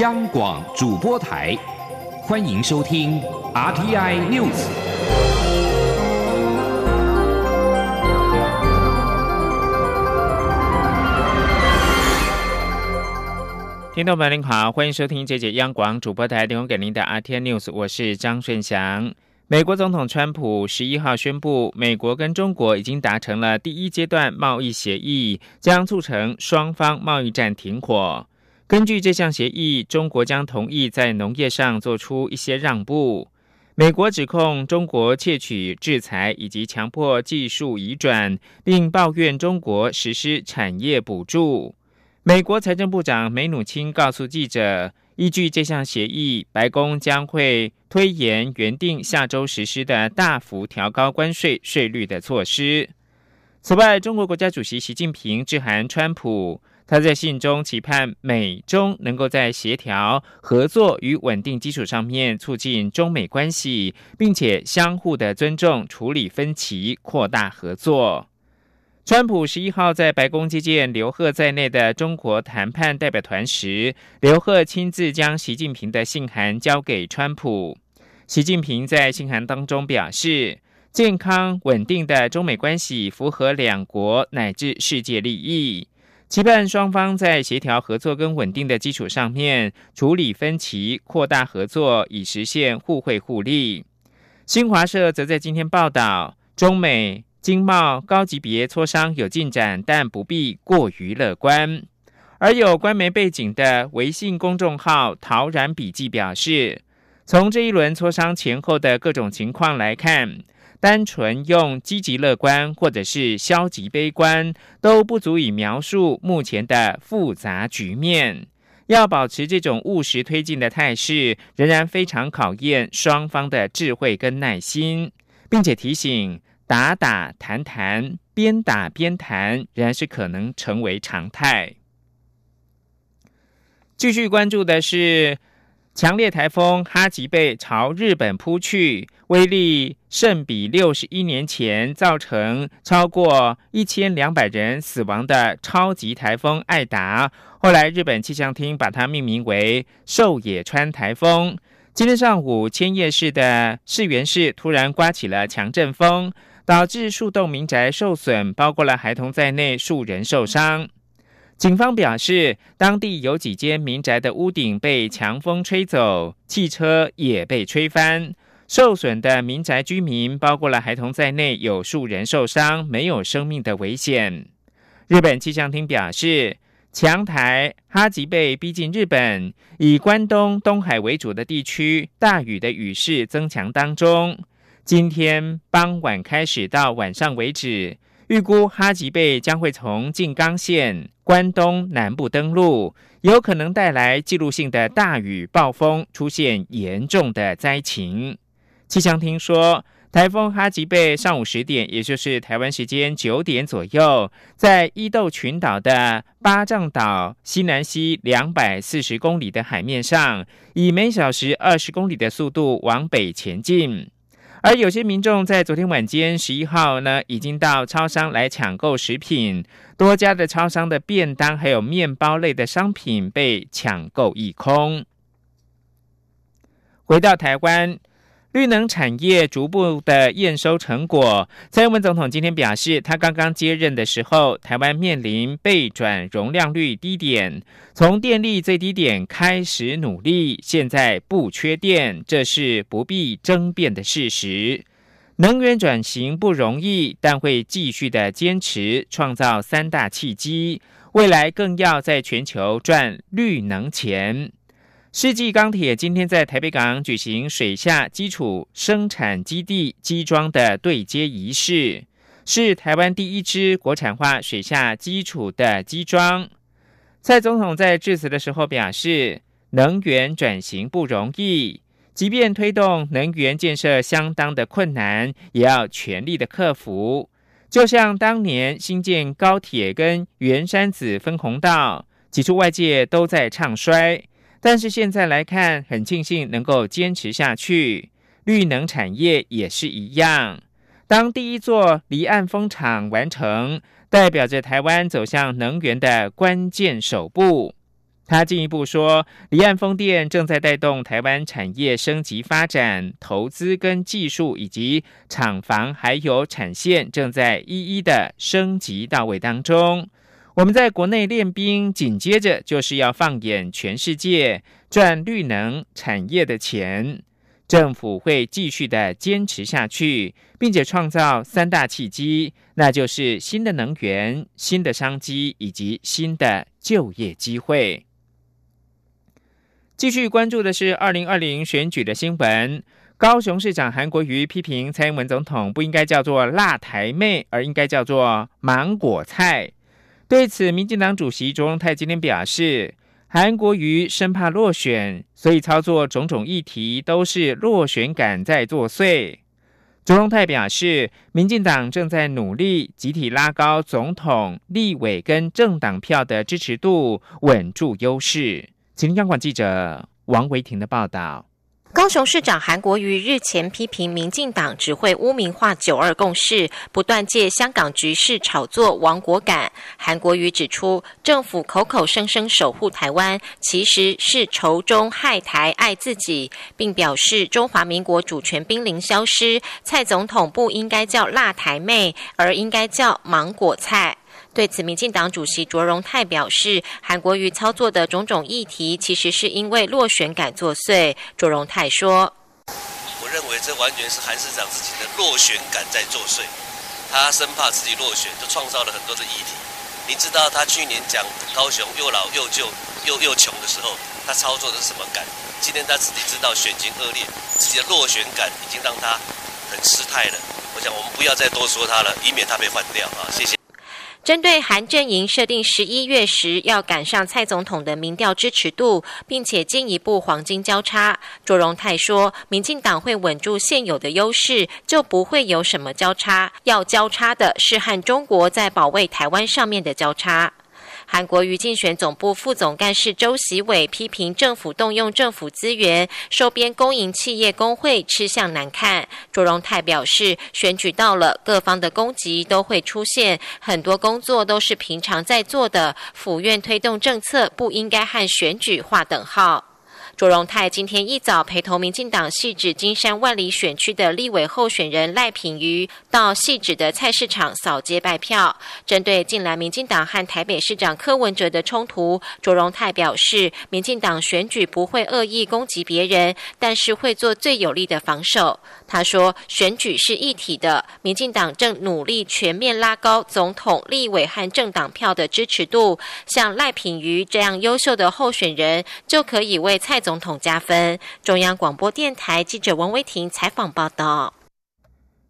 央广主播台，欢迎收听 RTI News。听众朋友您好，欢迎收听这节央广主播台提供给您的 RTI News，我是张顺祥。美国总统川普十一号宣布，美国跟中国已经达成了第一阶段贸易协议，将促成双方贸易战停火。根据这项协议，中国将同意在农业上做出一些让步。美国指控中国窃取制裁以及强迫技术移转，并抱怨中国实施产业补助。美国财政部长梅努钦告诉记者，依据这项协议，白宫将会推延原定下周实施的大幅调高关税税率的措施。此外，中国国家主席习近平致函川普。他在信中期盼美中能够在协调、合作与稳定基础上面促进中美关系，并且相互的尊重、处理分歧、扩大合作。川普十一号在白宫接见刘鹤在内的中国谈判代表团时，刘鹤亲自将习近平的信函交给川普。习近平在信函当中表示，健康稳定的中美关系符合两国乃至世界利益。期盼双方在协调合作跟稳定的基础上面处理分歧、扩大合作，以实现互惠互利。新华社则在今天报道，中美经贸高级别磋商有进展，但不必过于乐观。而有官媒背景的微信公众号“陶然笔记”表示，从这一轮磋商前后的各种情况来看。单纯用积极乐观或者是消极悲观都不足以描述目前的复杂局面。要保持这种务实推进的态势，仍然非常考验双方的智慧跟耐心，并且提醒打打谈谈、边打边谈，仍然是可能成为常态。继续关注的是。强烈台风哈吉贝朝日本扑去，威力甚比六十一年前造成超过一千两百人死亡的超级台风艾达。后来日本气象厅把它命名为寿野川台风。今天上午，千叶市的市原市突然刮起了强阵风，导致数栋民宅受损，包括了孩童在内数人受伤。警方表示，当地有几间民宅的屋顶被强风吹走，汽车也被吹翻。受损的民宅居民，包括了孩童在内，有数人受伤，没有生命的危险。日本气象厅表示，强台哈吉贝逼近日本，以关东、东海为主的地区，大雨的雨势增强当中。今天傍晚开始到晚上为止。预估哈吉贝将会从静冈县关东南部登陆，有可能带来记录性的大雨、暴风，出现严重的灾情。气象厅说，台风哈吉贝上午十点，也就是台湾时间九点左右，在伊豆群岛的八丈岛西南西两百四十公里的海面上，以每小时二十公里的速度往北前进。而有些民众在昨天晚间十一号呢，已经到超商来抢购食品，多家的超商的便当还有面包类的商品被抢购一空。回到台湾。绿能产业逐步的验收成果，蔡英文总统今天表示，他刚刚接任的时候，台湾面临备转容量率低点，从电力最低点开始努力，现在不缺电，这是不必争辩的事实。能源转型不容易，但会继续的坚持，创造三大契机，未来更要在全球赚绿能钱。世纪钢铁今天在台北港举行水下基础生产基地基桩的对接仪式，是台湾第一支国产化水下基础的基桩。蔡总统在致辞的时候表示，能源转型不容易，即便推动能源建设相当的困难，也要全力的克服。就像当年新建高铁跟圆山子分红道，起初外界都在唱衰。但是现在来看，很庆幸能够坚持下去。绿能产业也是一样。当第一座离岸风场完成，代表着台湾走向能源的关键首步。他进一步说，离岸风电正在带动台湾产业升级发展，投资跟技术以及厂房还有产线正在一一的升级到位当中。我们在国内练兵，紧接着就是要放眼全世界，赚绿能产业的钱。政府会继续的坚持下去，并且创造三大契机，那就是新的能源、新的商机以及新的就业机会。继续关注的是二零二零选举的新闻。高雄市长韩国瑜批评蔡英文总统不应该叫做“辣台妹”，而应该叫做“芒果菜”。对此，民进党主席卓荣泰今天表示，韩国瑜生怕落选，所以操作种种议题都是落选感在作祟。卓荣泰表示，民进党正在努力集体拉高总统、立委跟政党票的支持度，稳住优势。请听央广记者王维婷的报道。高雄市长韩国瑜日前批评民进党只会污名化“九二共识”，不断借香港局势炒作亡国感。韩国瑜指出，政府口口声声守护台湾，其实是仇中害台爱自己，并表示中华民国主权濒临消失，蔡总统不应该叫辣台妹，而应该叫芒果菜。对此，民进党主席卓荣泰表示，韩国瑜操作的种种议题，其实是因为落选感作祟。卓荣泰说：“我认为这完全是韩市长自己的落选感在作祟，他生怕自己落选，就创造了很多的议题。你知道他去年讲高雄又老又旧又又穷的时候，他操作的是什么感？今天他自己知道选情恶劣，自己的落选感已经让他很失态了。我想我们不要再多说他了，以免他被换掉啊！谢谢。”针对韩阵营设定十一月时要赶上蔡总统的民调支持度，并且进一步黄金交叉，卓荣泰说，民进党会稳住现有的优势，就不会有什么交叉。要交叉的是和中国在保卫台湾上面的交叉。韩国瑜竞选总部副总干事周喜伟批评政府动用政府资源收编公营企业工会吃相难看。卓荣泰表示，选举到了，各方的攻击都会出现，很多工作都是平常在做的，府院推动政策不应该和选举划等号。卓荣泰今天一早陪同民进党细致金山万里选区的立委候选人赖品瑜到细致的菜市场扫街拜票。针对近来民进党和台北市长柯文哲的冲突，卓荣泰表示，民进党选举不会恶意攻击别人，但是会做最有力的防守。他说，选举是一体的，民进党正努力全面拉高总统、立委和政党票的支持度。像赖品瑜这样优秀的候选人，就可以为蔡。总统加分。中央广播电台记者王威婷采访报道。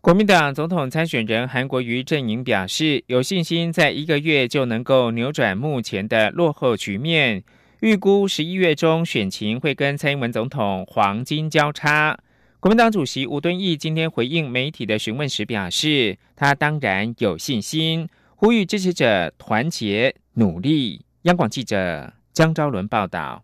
国民党总统参选人韩国瑜阵营表示，有信心在一个月就能够扭转目前的落后局面。预估十一月中选情会跟蔡英文总统黄金交叉。国民党主席吴敦义今天回应媒体的询问时表示，他当然有信心，呼吁支持者团结努力。央广记者江昭伦报道。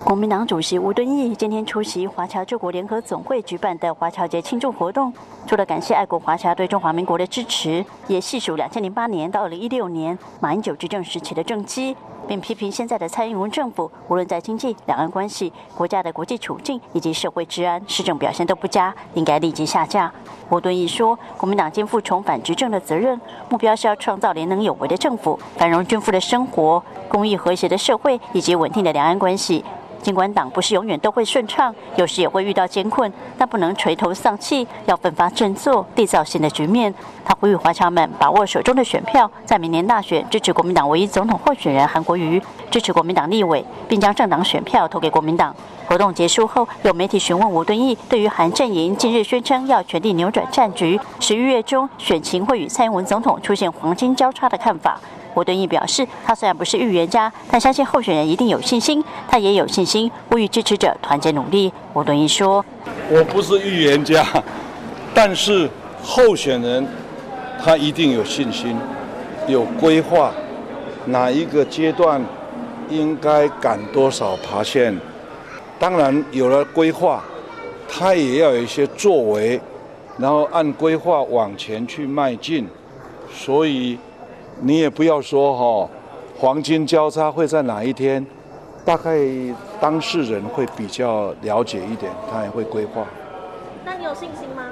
国民党主席吴敦义今天出席华侨救国联合总会举办的华侨节庆祝活动，除了感谢爱国华侨对中华民国的支持，也细数两千零八年到二零一六年马英九执政时期的政绩，并批评现在的蔡英文政府无论在经济、两岸关系、国家的国际处境以及社会治安市政表现都不佳，应该立即下架。吴敦义说，国民党肩负重返执政的责任，目标是要创造廉能有为的政府、繁荣均富的生活、公益和谐的社会以及稳定的两岸关系。尽管党不是永远都会顺畅，有时也会遇到艰困，但不能垂头丧气，要奋发振作，缔造新的局面。他呼吁华侨们把握手中的选票，在明年大选支持国民党唯一总统候选人韩国瑜，支持国民党立委，并将政党选票投给国民党。活动结束后，有媒体询问吴敦义，对于韩阵营近日宣称要全力扭转战局，十一月中选情会与蔡英文总统出现黄金交叉的看法。吴敦义表示，他虽然不是预言家，但相信候选人一定有信心。他也有信心，呼吁支持者团结努力。吴敦义说：“我不是预言家，但是候选人他一定有信心，有规划，哪一个阶段应该赶多少爬线。当然有了规划，他也要有一些作为，然后按规划往前去迈进。所以。”你也不要说哈，黄金交叉会在哪一天？大概当事人会比较了解一点，他也会规划。那你有信心吗？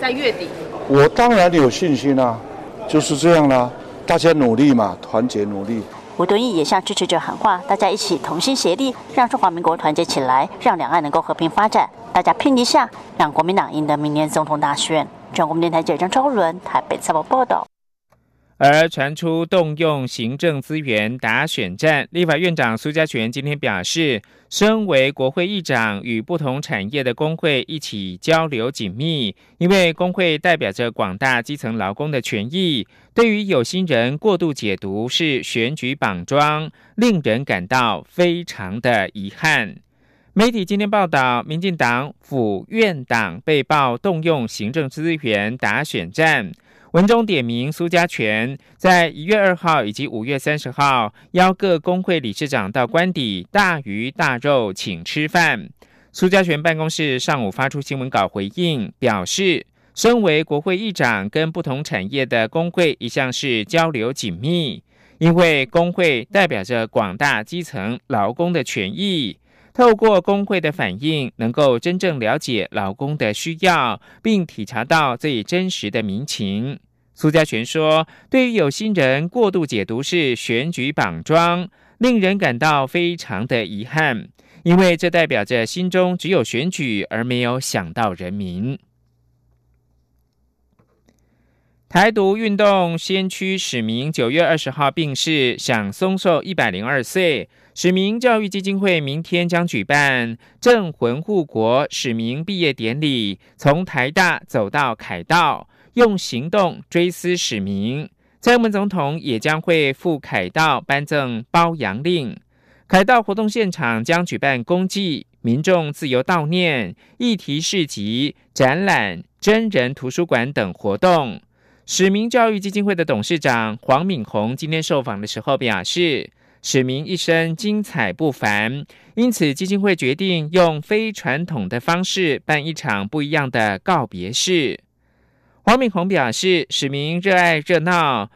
在月底？我当然有信心啦，就是这样啦，大家努力嘛，团结努力。吴敦义也向支持者喊话：大家一起同心协力，让中华民国团结起来，让两岸能够和平发展。大家拼一下，让国民党赢得明年总统大选。中国电台记者张超伦台北采访报道。而传出动用行政资源打选战，立法院长苏家全今天表示，身为国会议长，与不同产业的工会一起交流紧密，因为工会代表着广大基层劳工的权益。对于有心人过度解读是选举绑桩，令人感到非常的遗憾。媒体今天报道，民进党府院党被曝动用行政资源打选战。文中点名苏家全在一月二号以及五月三十号邀各工会理事长到官邸大鱼大肉请吃饭。苏家全办公室上午发出新闻稿回应，表示身为国会议长，跟不同产业的工会一向是交流紧密，因为工会代表着广大基层劳工的权益。透过工会的反应，能够真正了解劳工的需要，并体察到最真实的民情。苏家全说：“对于有心人过度解读是选举绑桩，令人感到非常的遗憾，因为这代表着心中只有选举，而没有想到人民。”台独运动先驱史明九月二十号病逝，享松寿一百零二岁。史明教育基金会明天将举办“镇魂护国”史明毕业典礼，从台大走到凯道，用行动追思史明。蔡英文总统也将会赴凯道颁赠褒扬令。凯道活动现场将举办公祭、民众自由悼念、议题市集、展览、真人图书馆等活动。史明教育基金会的董事长黄敏宏今天受访的时候表示。史明一生精彩不凡，因此基金会决定用非传统的方式办一场不一样的告别式。黄敏宏表示，史明热爱热闹，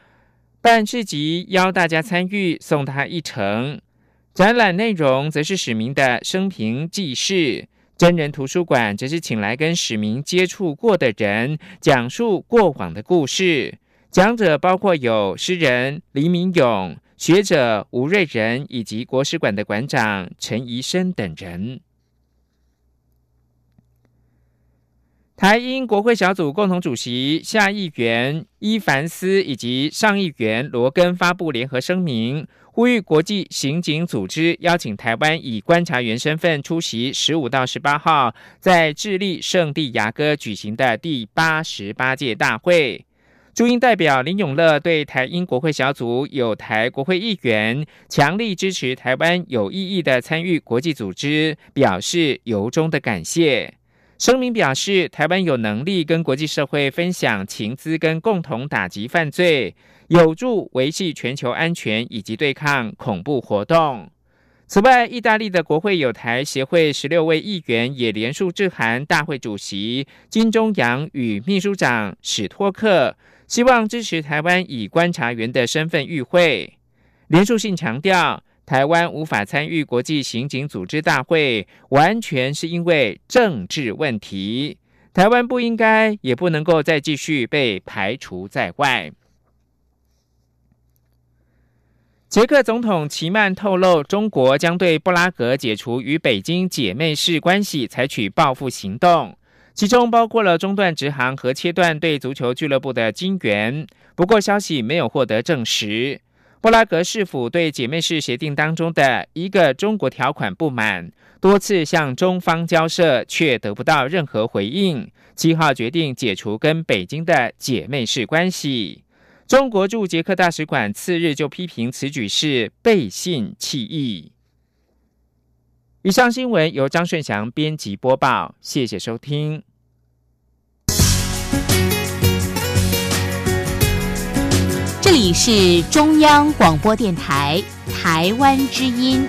办市集邀大家参与，送他一程。展览内容则是史明的生平记事，真人图书馆则是请来跟史明接触过的人，讲述过往的故事。讲者包括有诗人黎明勇。学者吴瑞仁以及国史馆的馆长陈怡生等人，台英国会小组共同主席下议员伊凡斯以及上议员罗根发布联合声明，呼吁国际刑警组织邀请台湾以观察员身份出席十五到十八号在智利圣地亚哥举行的第八十八届大会。驻英代表林永乐对台英国会小组有台国会议员强力支持台湾有意义的参与国际组织，表示由衷的感谢。声明表示，台湾有能力跟国际社会分享情资，跟共同打击犯罪，有助维系全球安全以及对抗恐怖活动。此外，意大利的国会有台协会十六位议员也联署致函大会主席金钟阳与秘书长史托克。希望支持台湾以观察员的身份与会。连署信强调，台湾无法参与国际刑警组织大会，完全是因为政治问题。台湾不应该，也不能够再继续被排除在外。捷克总统齐曼透露，中国将对布拉格解除与北京姐妹市关系采取报复行动。其中包括了中断直航和切断对足球俱乐部的金援，不过消息没有获得证实。布拉格市府对姐妹市协定当中的一个中国条款不满，多次向中方交涉，却得不到任何回应。七号决定解除跟北京的姐妹市关系。中国驻捷克大使馆次日就批评此举是背信弃义。以上新闻由张顺祥编辑播报，谢谢收听。这里是中央广播电台台湾之音。